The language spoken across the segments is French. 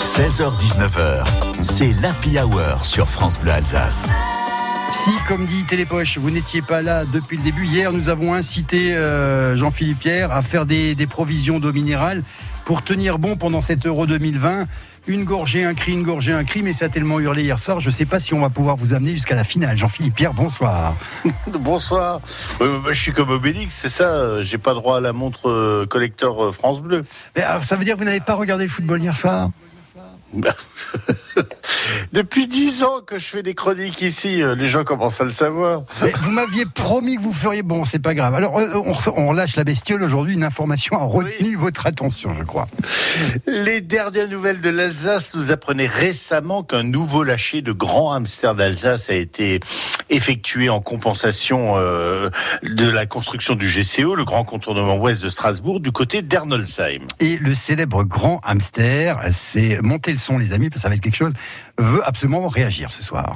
16h-19h, c'est l'Happy Hour sur France Bleu Alsace. Si, comme dit Télépoche, vous n'étiez pas là depuis le début, hier nous avons incité euh, Jean-Philippe Pierre à faire des, des provisions d'eau minérale pour tenir bon pendant cet Euro 2020. Une gorgée, un cri, une gorgée, un cri, mais ça a tellement hurlé hier soir, je ne sais pas si on va pouvoir vous amener jusqu'à la finale. Jean-Philippe Pierre, bonsoir. Bonsoir. Euh, je suis comme Obélix, c'est ça. euh, J'ai pas droit à la montre euh, collecteur euh, France Bleu. Mais alors, ça veut dire que vous n'avez pas regardé le football hier soir? Да. Depuis dix ans que je fais des chroniques ici, euh, les gens commencent à le savoir. Mais Vous m'aviez promis que vous feriez bon, c'est pas grave. Alors, euh, on, on relâche la bestiole aujourd'hui. Une information a retenu votre attention, je crois. Les dernières nouvelles de l'Alsace nous apprenaient récemment qu'un nouveau lâcher de grands hamsters d'Alsace a été effectué en compensation euh, de la construction du GCO, le grand contournement ouest de Strasbourg, du côté d'Ernolsheim. Et le célèbre grand hamster, c'est montez le son, les amis, parce que ça va être quelque chose, veut absolument réagir ce soir.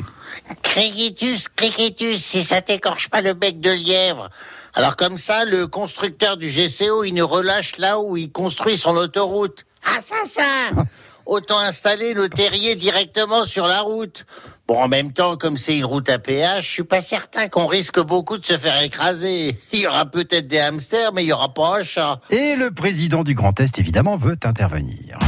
Criquitus, criquitus, si ça t'écorche pas le bec de lièvre. Alors comme ça, le constructeur du GCO, il nous relâche là où il construit son autoroute. Assassin Autant installer le terrier directement sur la route. Bon, en même temps, comme c'est une route à péage, je suis pas certain qu'on risque beaucoup de se faire écraser. Il y aura peut-être des hamsters, mais il y aura pas un chat. Et le président du Grand Est, évidemment, veut intervenir.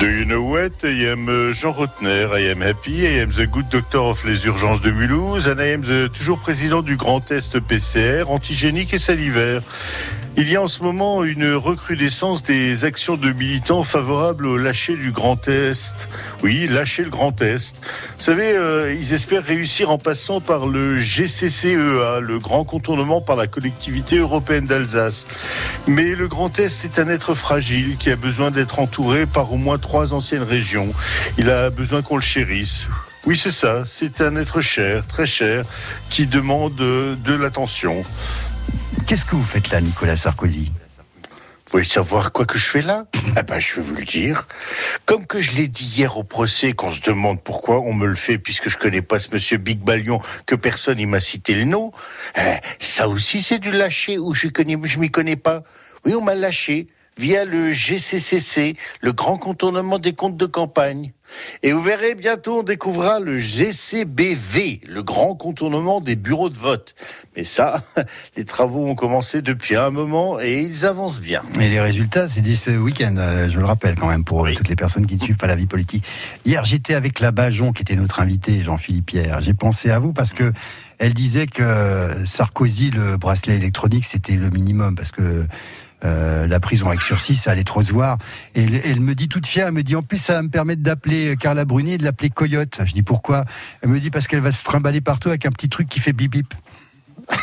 Do you know what? I am uh, Jean Rotner. I am happy. I am the good doctor of les urgences de Mulhouse. And I am the toujours président du Grand Est PCR, antigénique et salivaire. Il y a en ce moment une recrudescence des actions de militants favorables au lâcher du Grand Est. Oui, lâcher le Grand Est. Vous savez, euh, ils espèrent réussir en passant par le GCCEA, le grand contournement par la collectivité européenne d'Alsace. Mais le Grand Est est un être fragile qui a besoin d'être entouré par au moins trois anciennes régions. Il a besoin qu'on le chérisse. Oui, c'est ça. C'est un être cher, très cher, qui demande de l'attention. Qu'est-ce que vous faites là, Nicolas Sarkozy? Vous voulez savoir quoi que je fais là? Ah ben, je vais vous le dire. Comme que je l'ai dit hier au procès, qu'on se demande pourquoi on me le fait, puisque je connais pas ce monsieur Big Balion, que personne il m'a cité le nom. Eh, ça aussi, c'est du lâcher où je connais, je m'y connais pas. Oui, on m'a lâché via le GCCC, le grand contournement des comptes de campagne. Et vous verrez, bientôt on découvrira le GCBV, le grand contournement des bureaux de vote. Mais ça, les travaux ont commencé depuis un moment et ils avancent bien. Et les résultats, c'est dès ce week-end, euh, je le rappelle quand même, pour euh, Oui. toutes les personnes qui ne suivent pas la vie politique. Hier, j'étais avec la Bajon, qui était notre invité, Jean-Philippe Pierre. J'ai pensé à vous parce que elle disait que Sarkozy, le bracelet électronique, c'était le minimum, parce que euh, la prison avec sursis, ça allait trop se voir. Et elle, elle me dit toute fière, elle me dit en plus ça va me permettre d'appeler Carla Bruni et de l'appeler Coyote. Je dis pourquoi? Elle me dit parce qu'elle va se trimballer partout avec un petit truc qui fait bip bip.